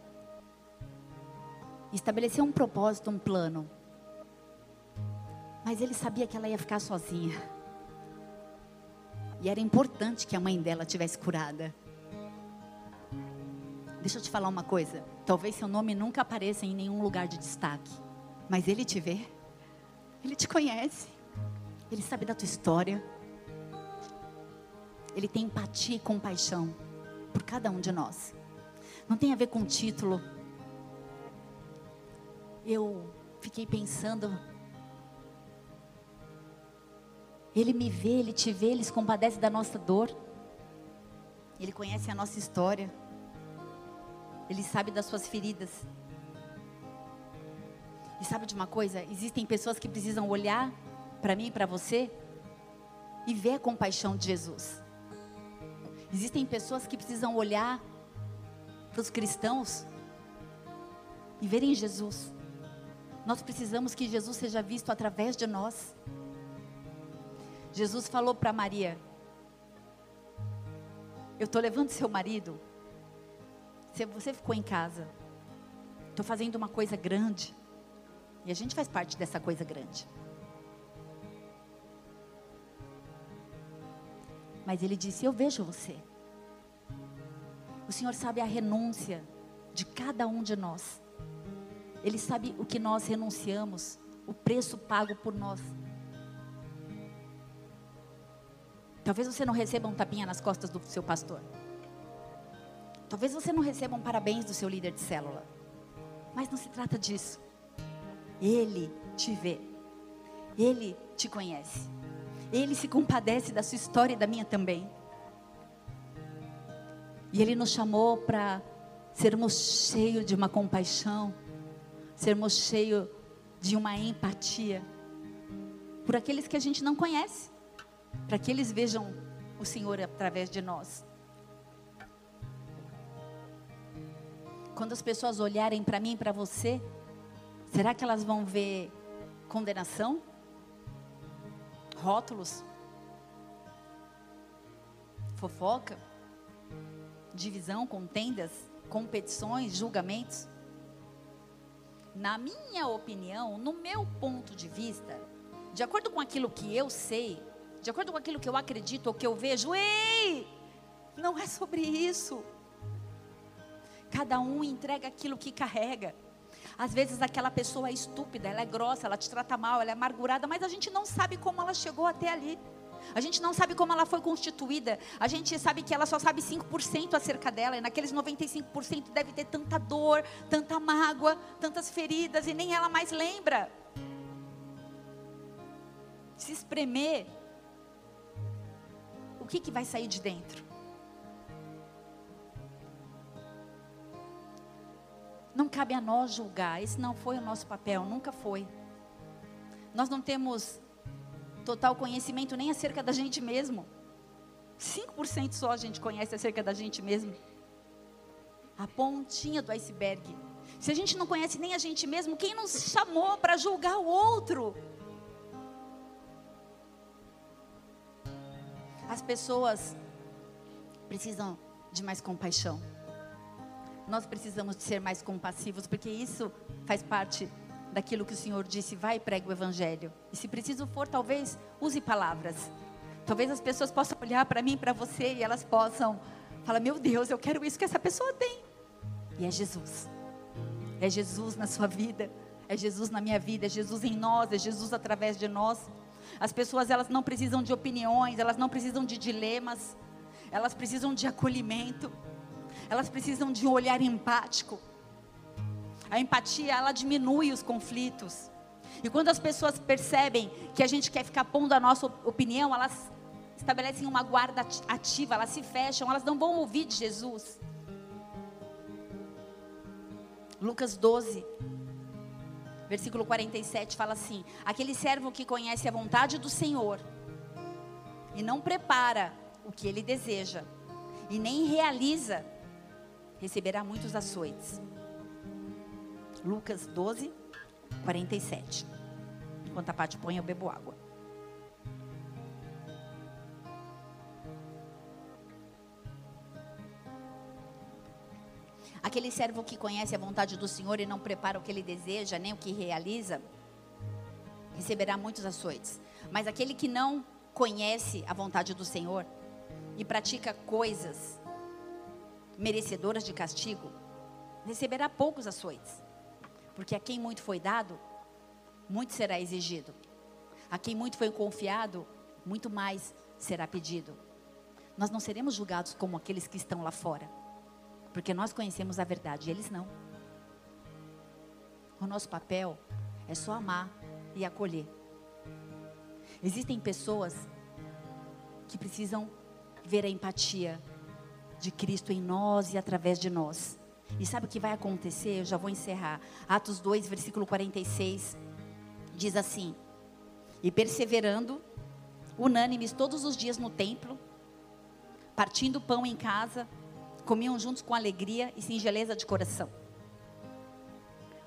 estabeleceu um propósito, um plano. Mas ele sabia que ela ia ficar sozinha. E era importante que a mãe dela tivesse curada. Deixa eu te falar uma coisa. Talvez seu nome nunca apareça em nenhum lugar de destaque. Mas ele te vê. Ele te conhece. Ele sabe da tua história. Ele tem empatia e compaixão por cada um de nós. Não tem a ver com título. Eu fiquei pensando. Ele me vê, ele te vê, ele se compadece da nossa dor. Ele conhece a nossa história. Ele sabe das suas feridas. E sabe de uma coisa? Existem pessoas que precisam olhar para mim e para você e ver a compaixão de Jesus. Existem pessoas que precisam olhar para os cristãos e verem Jesus. Nós precisamos que Jesus seja visto através de nós. Jesus falou para Maria: Eu estou levando seu marido se você ficou em casa, estou fazendo uma coisa grande. E a gente faz parte dessa coisa grande. Mas ele disse: Eu vejo você. O Senhor sabe a renúncia de cada um de nós. Ele sabe o que nós renunciamos, o preço pago por nós. Talvez você não receba um tapinha nas costas do seu pastor. Talvez você não receba um parabéns do seu líder de célula. Mas não se trata disso. Ele te vê. Ele te conhece. Ele se compadece da sua história e da minha também. E Ele nos chamou para sermos cheios de uma compaixão, sermos cheios de uma empatia por aqueles que a gente não conhece, para que eles vejam o Senhor através de nós. Quando as pessoas olharem para mim e para você, será que elas vão ver condenação? Rótulos? Fofoca? Divisão, contendas, competições, julgamentos? Na minha opinião, no meu ponto de vista, de acordo com aquilo que eu sei, de acordo com aquilo que eu acredito ou que eu vejo, ei, não é sobre isso. Cada um entrega aquilo que carrega. Às vezes aquela pessoa é estúpida, ela é grossa, ela te trata mal, ela é amargurada, mas a gente não sabe como ela chegou até ali. A gente não sabe como ela foi constituída. A gente sabe que ela só sabe 5% acerca dela. E naqueles 95% deve ter tanta dor, tanta mágoa, tantas feridas. E nem ela mais lembra. Se espremer, o que, que vai sair de dentro? Não cabe a nós julgar. Esse não foi o nosso papel, nunca foi. Nós não temos total conhecimento nem acerca da gente mesmo. 5% só a gente conhece acerca da gente mesmo. A pontinha do iceberg. Se a gente não conhece nem a gente mesmo, quem nos chamou para julgar o outro? As pessoas precisam de mais compaixão. Nós precisamos de ser mais compassivos, porque isso faz parte daquilo que o Senhor disse, vai e pregue o Evangelho. E se preciso for, talvez use palavras. Talvez as pessoas possam olhar para mim, para você, e elas possam falar: Meu Deus, eu quero isso que essa pessoa tem. E é Jesus. É Jesus na sua vida. É Jesus na minha vida. É Jesus em nós. É Jesus através de nós. As pessoas, elas não precisam de opiniões. Elas não precisam de dilemas. Elas precisam de acolhimento. Elas precisam de um olhar empático. A empatia, ela diminui os conflitos. E quando as pessoas percebem que a gente quer ficar pondo a nossa opinião, elas estabelecem uma guarda ativa, elas se fecham, elas não vão ouvir de Jesus. Lucas 12, versículo 47 fala assim: Aquele servo que conhece a vontade do Senhor e não prepara o que ele deseja e nem realiza, receberá muitos açoites. Lucas 12, 47. Enquanto a Paty põe, eu bebo água. Aquele servo que conhece a vontade do Senhor e não prepara o que ele deseja, nem o que realiza, receberá muitos açoites. Mas aquele que não conhece a vontade do Senhor e pratica coisas merecedoras de castigo, receberá poucos açoites. Porque a quem muito foi dado, muito será exigido. A quem muito foi confiado, muito mais será pedido. Nós não seremos julgados como aqueles que estão lá fora, porque nós conhecemos a verdade e eles não. O nosso papel é só amar e acolher. Existem pessoas que precisam ver a empatia de Cristo em nós e através de nós. E sabe o que vai acontecer? Eu já vou encerrar. Atos 2, versículo 46, diz assim: E perseverando, unânimes todos os dias no templo, partindo pão em casa, comiam juntos com alegria e singeleza de coração,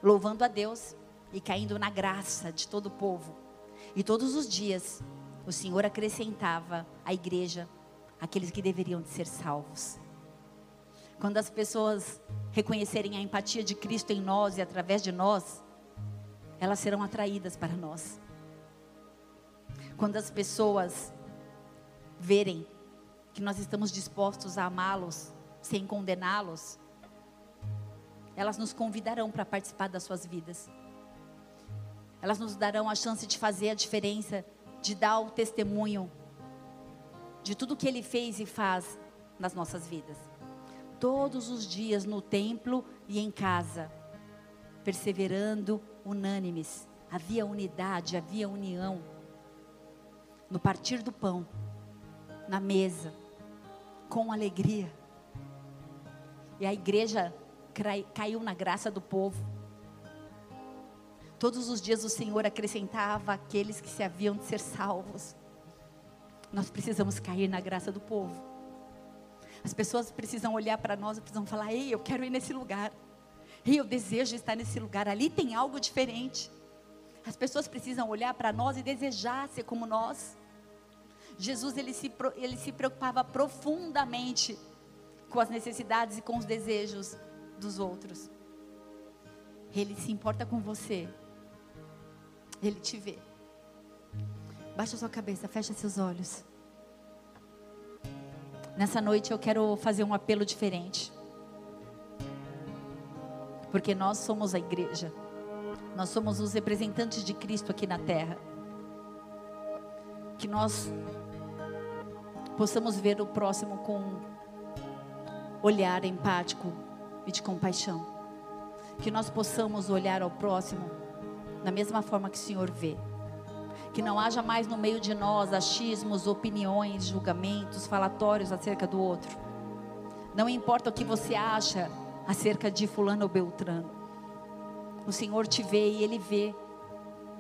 louvando a Deus e caindo na graça de todo o povo. E todos os dias o Senhor acrescentava à igreja aqueles que deveriam de ser salvos. Quando as pessoas reconhecerem a empatia de Cristo em nós e através de nós, elas serão atraídas para nós. Quando as pessoas verem que nós estamos dispostos a amá-los sem condená-los, elas nos convidarão para participar das suas vidas. Elas nos darão a chance de fazer a diferença, de dar o testemunho de tudo que Ele fez e faz nas nossas vidas todos os dias no templo e em casa, perseverando unânimes. Havia unidade, havia união. No partir do pão, na mesa, com alegria. E a igreja caiu na graça do povo. Todos os dias o Senhor acrescentava aqueles que se haviam de ser salvos. Nós precisamos cair na graça do povo. As pessoas precisam olhar para nós e precisam falar: Ei, eu quero ir nesse lugar. Ei, eu desejo estar nesse lugar. Ali tem algo diferente. As pessoas precisam olhar para nós e desejar ser como nós. Jesus ele se, ele se preocupava profundamente com as necessidades e com os desejos dos outros. Ele se importa com você. Ele te vê. Baixa sua cabeça, fecha seus olhos. Nessa noite eu quero fazer um apelo diferente. Porque nós somos a igreja. Nós somos os representantes de Cristo aqui na terra. Que nós possamos ver o próximo com olhar empático e de compaixão. Que nós possamos olhar ao próximo da mesma forma que o Senhor vê. Que não haja mais no meio de nós achismos, opiniões, julgamentos, falatórios acerca do outro. Não importa o que você acha acerca de Fulano ou Beltrano. O Senhor te vê e Ele vê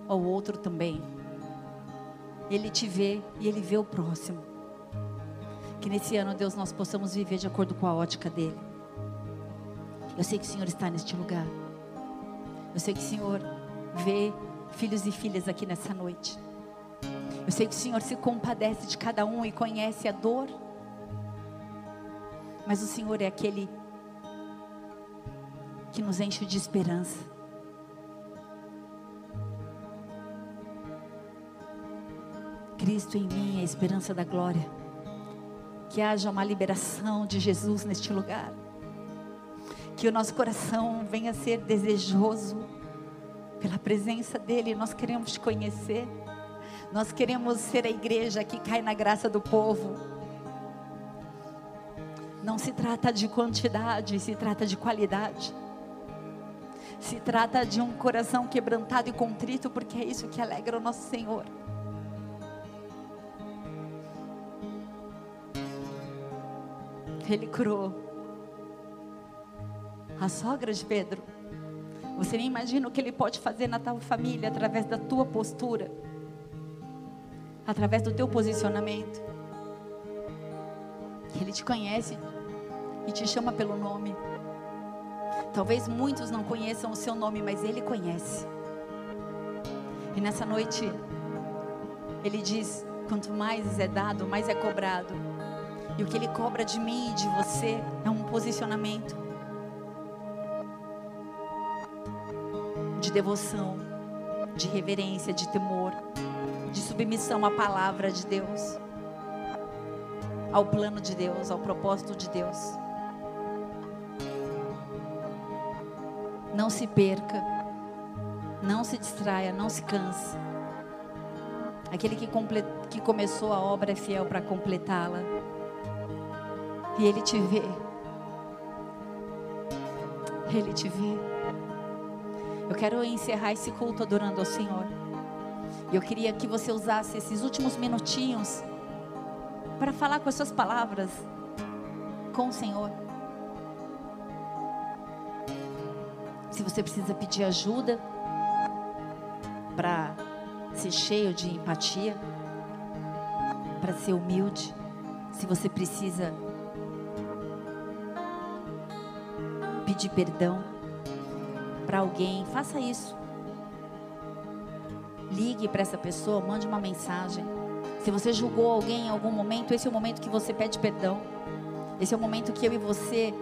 ao outro também. Ele te vê e Ele vê o próximo. Que nesse ano, Deus, nós possamos viver de acordo com a ótica dele. Eu sei que o Senhor está neste lugar. Eu sei que o Senhor vê filhos e filhas aqui nessa noite. Eu sei que o Senhor se compadece de cada um e conhece a dor. Mas o Senhor é aquele que nos enche de esperança. Cristo em mim, a esperança da glória. Que haja uma liberação de Jesus neste lugar. Que o nosso coração venha a ser desejoso pela presença dEle. Nós queremos te conhecer. Nós queremos ser a igreja que cai na graça do povo. Não se trata de quantidade, se trata de qualidade. Se trata de um coração quebrantado e contrito, porque é isso que alegra o nosso Senhor. Ele curou a sogra de Pedro. Você nem imagina o que ele pode fazer na tua família através da tua postura, através do teu posicionamento. Ele te conhece e te chama pelo nome. Talvez muitos não conheçam o seu nome, mas ele conhece. E nessa noite, ele diz: quanto mais é dado, mais é cobrado. E o que Ele cobra de mim e de você é um posicionamento de devoção, de reverência, de temor, de submissão à palavra de Deus, ao plano de Deus, ao propósito de Deus. Não se perca, não se distraia, não se canse. Aquele que, que começou a obra é fiel para completá-la. E Ele te vê. Ele te vê. Eu quero encerrar esse culto adorando ao Senhor. E eu queria que você usasse esses últimos minutinhos para falar com as suas palavras com o Senhor. Se você precisa pedir ajuda para ser cheio de empatia, para ser humilde, se você precisa pedir perdão para alguém, faça isso. Ligue para essa pessoa, mande uma mensagem. Se você julgou alguém em algum momento, esse é o momento que você pede perdão. Esse é o momento que eu e você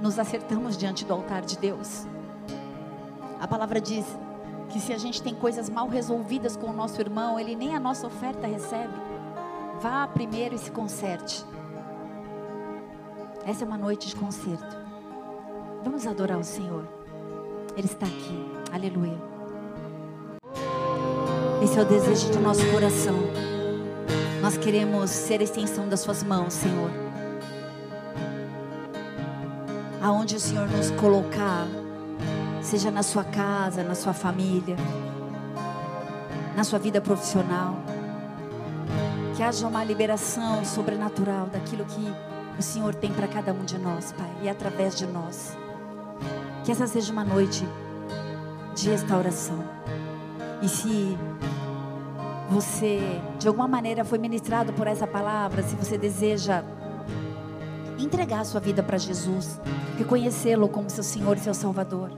nos acertamos diante do altar de Deus. A palavra diz que se a gente tem coisas mal resolvidas com o nosso irmão, ele nem a nossa oferta recebe. Vá primeiro e se conserte. Essa é uma noite de conserto. Vamos adorar o Senhor. Ele está aqui. Aleluia. Esse é o desejo do nosso coração. Nós queremos ser a extensão das Suas mãos, Senhor. Aonde o Senhor nos colocar, seja na sua casa, na sua família, na sua vida profissional, que haja uma liberação sobrenatural daquilo que o Senhor tem para cada um de nós, Pai, e através de nós. Que essa seja uma noite de restauração. E se você de alguma maneira foi ministrado por essa palavra, se você deseja entregar a sua vida para Jesus, reconhecê-lo como seu Senhor e seu Salvador.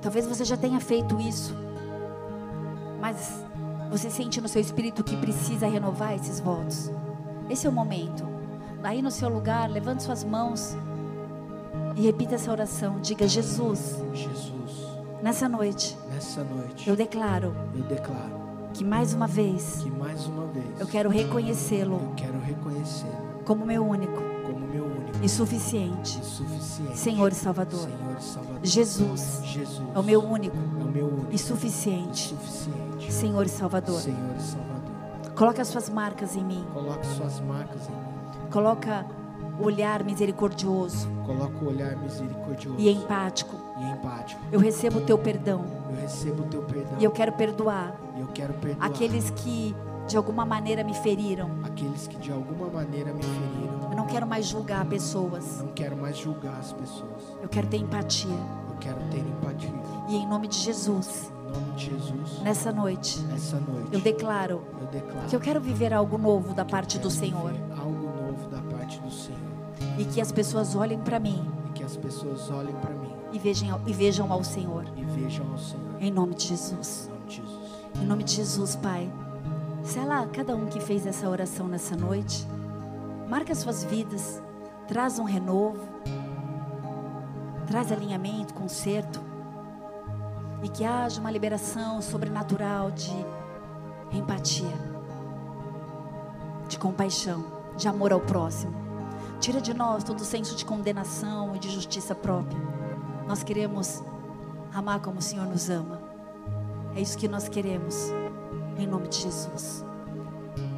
Talvez você já tenha feito isso, mas você sente no seu espírito que precisa renovar esses votos. Esse é o momento. Aí no seu lugar, levante suas mãos e repita essa oração. Diga: Jesus, Jesus, nessa noite, nessa noite eu declaro eu declaro que mais uma vez que mais uma vez eu quero reconhecê-lo quero reconhecê-lo como meu único como meu único e suficiente e suficiente Senhor e Salvador. Senhor e Salvador. Jesus Jesus é o meu único é o meu único e suficiente suficiente Senhor e Salvador. Senhor e Salvador. Coloque as suas marcas em mim. Coloque suas marcas em mim. Coloca olhar misericordioso Coloca o olhar misericordioso e empático. e empático. Eu recebo o teu perdão Eu recebo o teu perdão e eu quero perdoar e eu quero perdoar aqueles que de alguma maneira me feriram. aqueles que de alguma maneira me feriram. Eu não quero mais julgar pessoas. Não quero mais julgar as pessoas. Eu quero ter empatia. Eu quero ter empatia. E em nome de Jesus, nome de Jesus, nessa noite, nessa noite, eu declaro eu declaro que eu quero viver algo novo da parte do Senhor algo e que as pessoas olhem para mim E que as pessoas olhem para mim e vejam, e vejam ao Senhor. e vejam ao Senhor. Em nome de Jesus. Em nome de Jesus. Em nome de Jesus, Pai. Sela cada um que fez essa oração nessa noite. Marca suas vidas. Traz um renovo. Traz alinhamento, conserto. E que haja uma liberação sobrenatural de empatia, de compaixão, de amor ao próximo. Tira de nós todo o senso de condenação e de justiça própria. Nós queremos amar como o Senhor nos ama. É isso que nós queremos. Em nome de Jesus.